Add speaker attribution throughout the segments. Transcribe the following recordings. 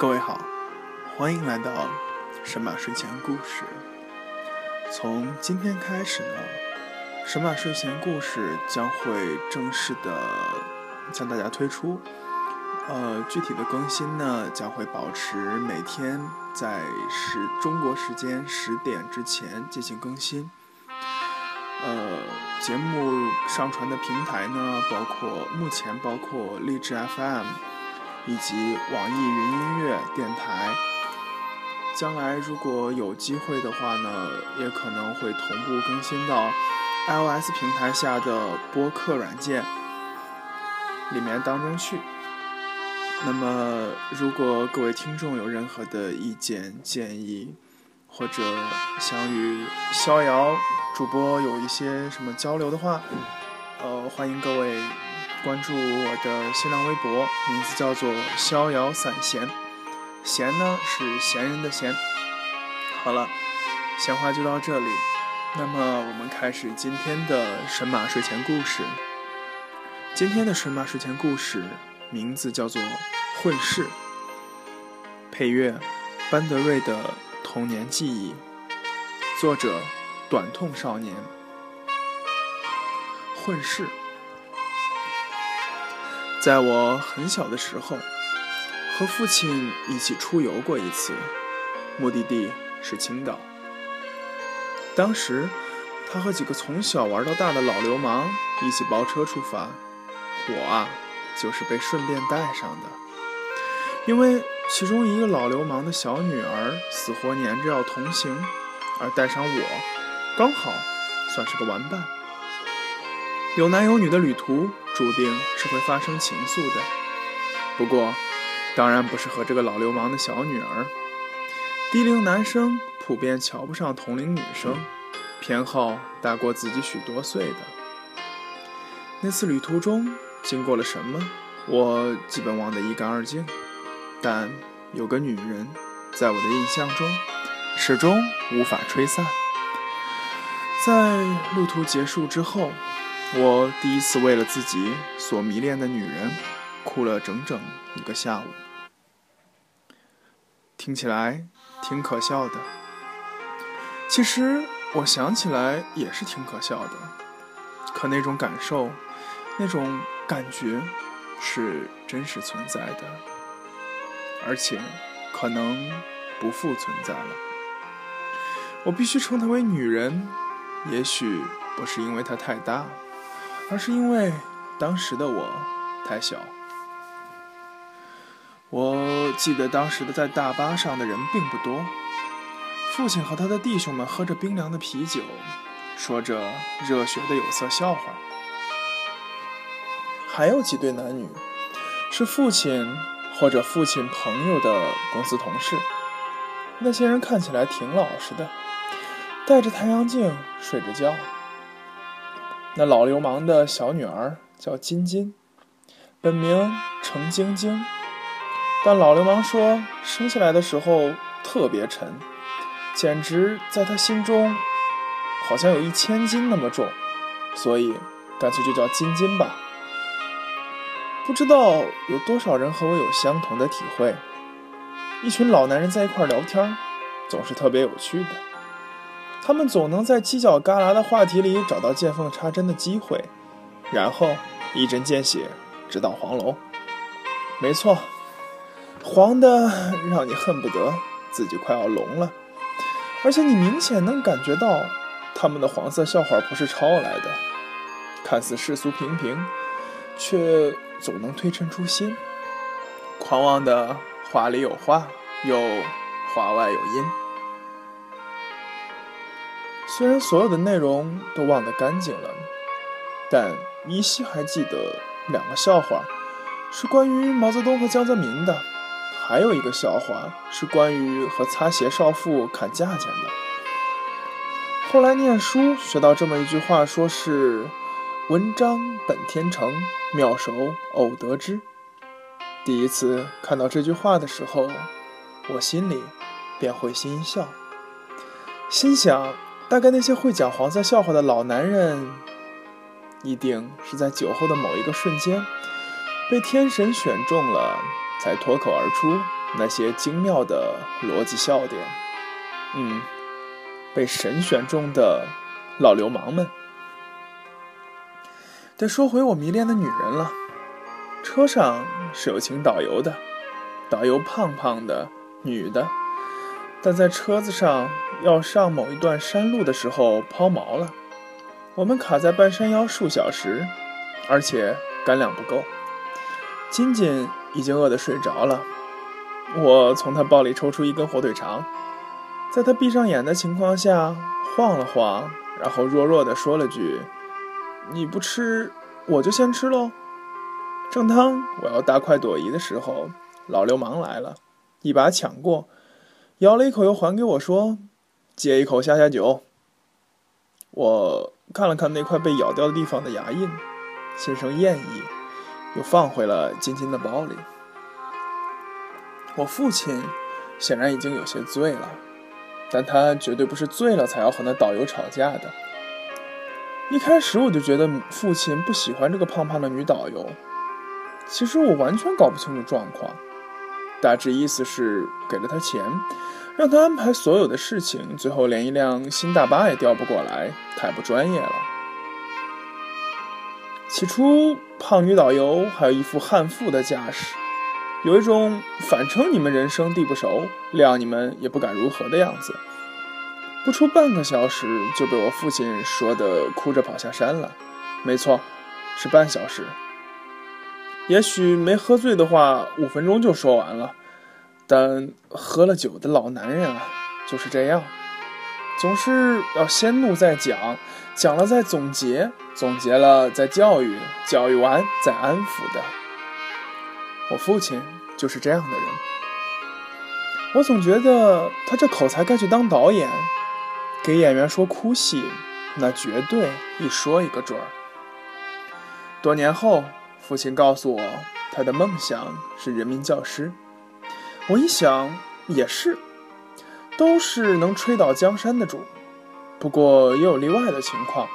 Speaker 1: 各位好，欢迎来到神马睡前故事。从今天开始呢，神马睡前故事将会正式的向大家推出。呃，具体的更新呢，将会保持每天在十中国时间十点之前进行更新。呃，节目上传的平台呢，包括目前包括荔枝 FM 以及网易云音乐电台。将来如果有机会的话呢，也可能会同步更新到 iOS 平台下的播客软件里面当中去。那么，如果各位听众有任何的意见建议，或者想与逍遥主播有一些什么交流的话，呃，欢迎各位关注我的新浪微博，名字叫做“逍遥散闲”，闲呢是闲人的闲。好了，闲话就到这里，那么我们开始今天的神马睡前故事。今天的神马睡前故事名字叫做《混世》，配乐班德瑞的。童年记忆，作者短痛少年。混世，在我很小的时候，和父亲一起出游过一次，目的地是青岛。当时，他和几个从小玩到大的老流氓一起包车出发，我啊，就是被顺便带上的，因为。其中一个老流氓的小女儿死活黏着要同行，而带上我，刚好算是个玩伴。有男有女的旅途，注定是会发生情愫的。不过，当然不是和这个老流氓的小女儿。低龄男生普遍瞧不上同龄女生，偏好大过自己许多岁的。那次旅途中经过了什么，我基本忘得一干二净。但有个女人，在我的印象中，始终无法吹散。在路途结束之后，我第一次为了自己所迷恋的女人，哭了整整一个下午。听起来挺可笑的，其实我想起来也是挺可笑的。可那种感受，那种感觉，是真实存在的。而且，可能不复存在了。我必须称她为女人，也许不是因为她太大，而是因为当时的我太小。我记得当时的在大巴上的人并不多，父亲和他的弟兄们喝着冰凉的啤酒，说着热血的有色笑话。还有几对男女，是父亲。或者父亲朋友的公司同事，那些人看起来挺老实的，戴着太阳镜睡着觉。那老流氓的小女儿叫金金，本名程晶晶，但老流氓说生下来的时候特别沉，简直在他心中好像有一千斤那么重，所以干脆就叫金金吧。不知道有多少人和我有相同的体会。一群老男人在一块聊天，总是特别有趣的。他们总能在犄角旮旯的话题里找到见缝插针的机会，然后一针见血，直捣黄龙。没错，黄的让你恨不得自己快要聋了。而且你明显能感觉到，他们的黄色笑话不是抄来的，看似世俗平平，却。总能推陈出新，狂妄的话里有话，又话外有音。虽然所有的内容都忘得干净了，但依稀还记得两个笑话，是关于毛泽东和江泽民的，还有一个笑话是关于和擦鞋少妇砍价钱的。后来念书学到这么一句话，说是。文章本天成，妙手偶得之。第一次看到这句话的时候，我心里便会心一笑，心想：大概那些会讲黄色笑话的老男人，一定是在酒后的某一个瞬间，被天神选中了，才脱口而出那些精妙的逻辑笑点。嗯，被神选中的老流氓们。得说回我迷恋的女人了。车上是有请导游的，导游胖胖的，女的，但在车子上要上某一段山路的时候抛锚了，我们卡在半山腰数小时，而且干粮不够。金金已经饿得睡着了，我从他包里抽出一根火腿肠，在他闭上眼的情况下晃了晃，然后弱弱地说了句：“你不吃，我就先吃喽。”正当我要大快朵颐的时候，老流氓来了，一把抢过，咬了一口又还给我，说：“借一口下下酒。”我看了看那块被咬掉的地方的牙印，心生厌意，又放回了金金的包里。我父亲显然已经有些醉了，但他绝对不是醉了才要和那导游吵架的。一开始我就觉得父亲不喜欢这个胖胖的女导游。其实我完全搞不清楚状况，大致意思是给了他钱，让他安排所有的事情，最后连一辆新大巴也调不过来，太不专业了。起初，胖女导游还有一副悍妇的架势，有一种反称你们人生地不熟，谅你们也不敢如何的样子。不出半个小时，就被我父亲说的哭着跑下山了。没错，是半小时。也许没喝醉的话，五分钟就说完了。但喝了酒的老男人啊，就是这样，总是要先怒再讲，讲了再总结，总结了再教育，教育完再安抚的。我父亲就是这样的人。我总觉得他这口才该去当导演，给演员说哭戏，那绝对一说一个准儿。多年后。父亲告诉我，他的梦想是人民教师。我一想，也是，都是能吹倒江山的主。不过也有例外的情况，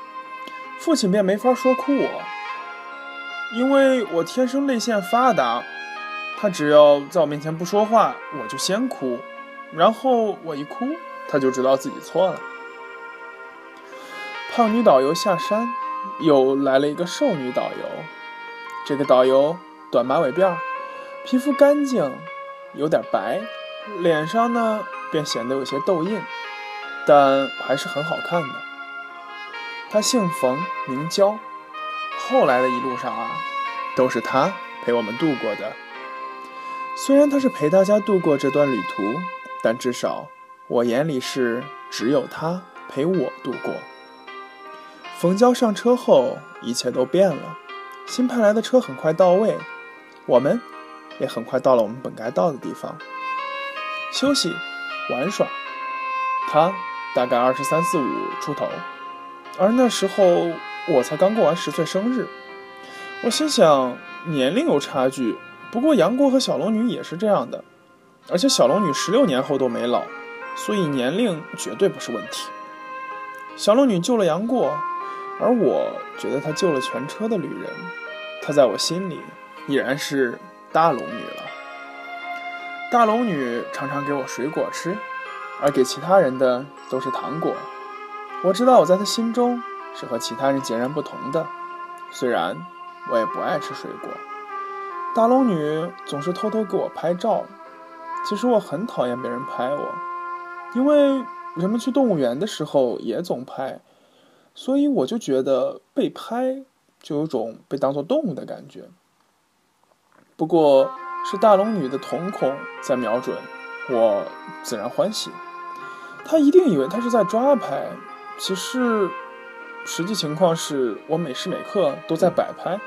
Speaker 1: 父亲便没法说哭我，因为我天生泪腺发达。他只要在我面前不说话，我就先哭，然后我一哭，他就知道自己错了。胖女导游下山，又来了一个瘦女导游。这个导游短马尾辫，皮肤干净，有点白，脸上呢便显得有些痘印，但还是很好看的。他姓冯，名娇。后来的一路上啊，都是他陪我们度过的。虽然他是陪大家度过这段旅途，但至少我眼里是只有他陪我度过。冯娇上车后，一切都变了。新派来的车很快到位，我们也很快到了我们本该到的地方，休息、玩耍。他大概二十三四五出头，而那时候我才刚过完十岁生日。我心想，年龄有差距，不过杨过和小龙女也是这样的，而且小龙女十六年后都没老，所以年龄绝对不是问题。小龙女救了杨过。而我觉得她救了全车的旅人，她在我心里已然是大龙女了。大龙女常常给我水果吃，而给其他人的都是糖果。我知道我在她心中是和其他人截然不同的，虽然我也不爱吃水果。大龙女总是偷偷给我拍照，其实我很讨厌别人拍我，因为人们去动物园的时候也总拍。所以我就觉得被拍就有种被当作动物的感觉。不过，是大龙女的瞳孔在瞄准我，自然欢喜。她一定以为她是在抓拍，其实实际情况是我每时每刻都在摆拍。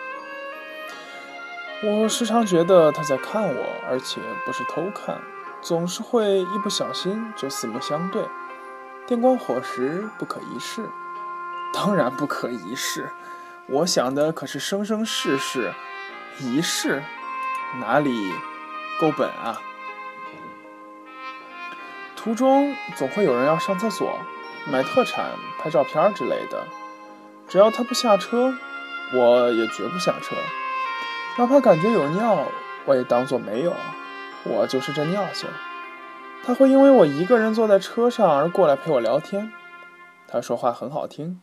Speaker 1: 我时常觉得她在看我，而且不是偷看，总是会一不小心就四目相对。电光火石，不可一世。当然不可一世，我想的可是生生世世，一世哪里够本啊？途中总会有人要上厕所、买特产、拍照片之类的，只要他不下车，我也绝不下车，哪怕感觉有尿，我也当做没有。我就是这尿性。他会因为我一个人坐在车上而过来陪我聊天。他说话很好听，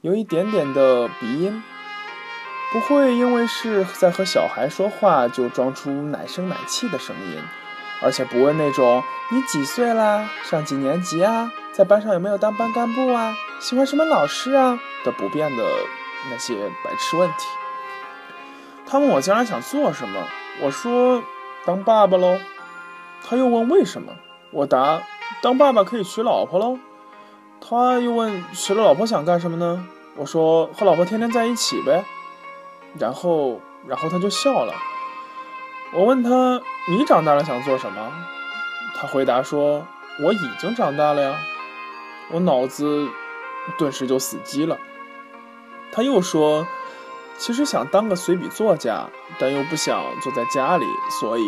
Speaker 1: 有一点点的鼻音，不会因为是在和小孩说话就装出奶声奶气的声音，而且不问那种“你几岁啦？上几年级啊？在班上有没有当班干部啊？喜欢什么老师啊？”的不变的那些白痴问题。他问我将来想做什么，我说当爸爸喽。他又问为什么，我答当爸爸可以娶老婆喽。他又问娶了老婆想干什么呢？我说和老婆天天在一起呗。然后，然后他就笑了。我问他你长大了想做什么？他回答说我已经长大了呀。我脑子顿时就死机了。他又说。其实想当个随笔作家，但又不想坐在家里，所以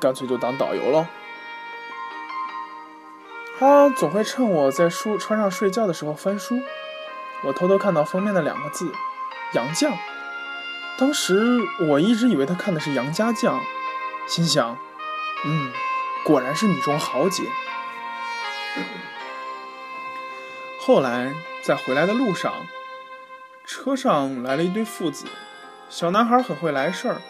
Speaker 1: 干脆就当导游了。他总会趁我在书车上睡觉的时候翻书，我偷偷看到封面的两个字“杨绛”。当时我一直以为他看的是杨家将，心想：“嗯，果然是女中豪杰。”后来在回来的路上。车上来了一对父子，小男孩很会来事儿，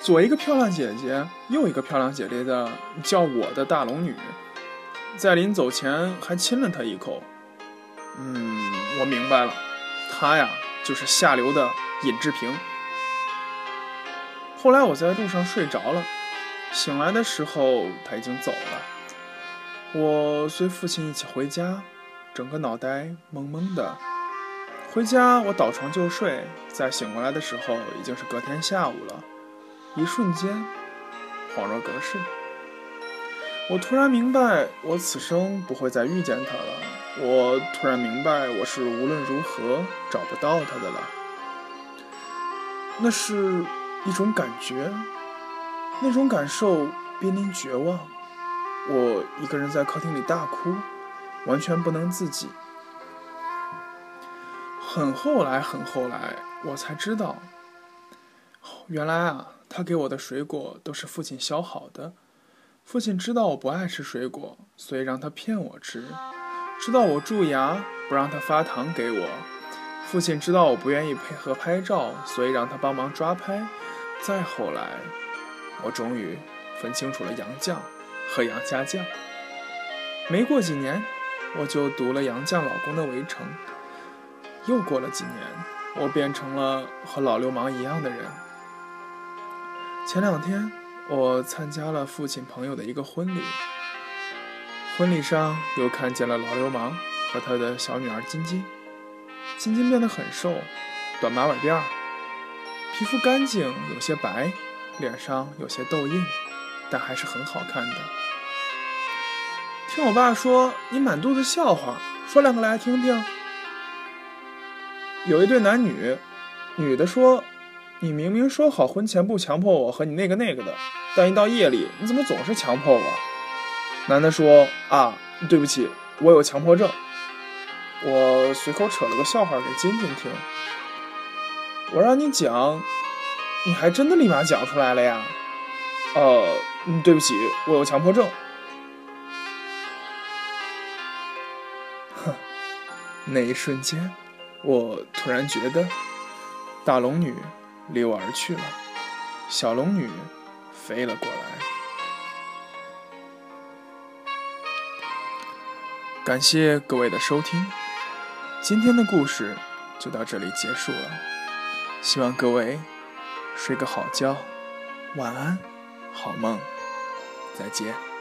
Speaker 1: 左一个漂亮姐姐，右一个漂亮姐姐的叫我的大龙女，在临走前还亲了她一口。嗯，我明白了，她呀就是下流的尹志平。后来我在路上睡着了，醒来的时候他已经走了。我随父亲一起回家，整个脑袋懵懵的。回家，我倒床就睡。在醒过来的时候，已经是隔天下午了。一瞬间，恍若隔世。我突然明白，我此生不会再遇见他了。我突然明白，我是无论如何找不到他的了。那是一种感觉，那种感受濒临绝望。我一个人在客厅里大哭，完全不能自己。很后来，很后来，我才知道，原来啊，他给我的水果都是父亲削好的。父亲知道我不爱吃水果，所以让他骗我吃；知道我蛀牙，不让他发糖给我。父亲知道我不愿意配合拍照，所以让他帮忙抓拍。再后来，我终于分清楚了杨绛和杨家将。没过几年，我就读了杨绛老公的《围城》。又过了几年，我变成了和老流氓一样的人。前两天，我参加了父亲朋友的一个婚礼，婚礼上又看见了老流氓和他的小女儿晶晶。晶晶变得很瘦，短马尾辫儿，皮肤干净，有些白，脸上有些痘印，但还是很好看的。听我爸说，你满肚子笑话，说两个来听听。有一对男女，女的说：“你明明说好婚前不强迫我和你那个那个的，但一到夜里，你怎么总是强迫我？”男的说：“啊，对不起，我有强迫症。”我随口扯了个笑话给晶晶听。我让你讲，你还真的立马讲出来了呀？呃，对不起，我有强迫症。哼，那一瞬间。我突然觉得，大龙女离我而去了，小龙女飞了过来。感谢各位的收听，今天的故事就到这里结束了。希望各位睡个好觉，晚安，好梦，再见。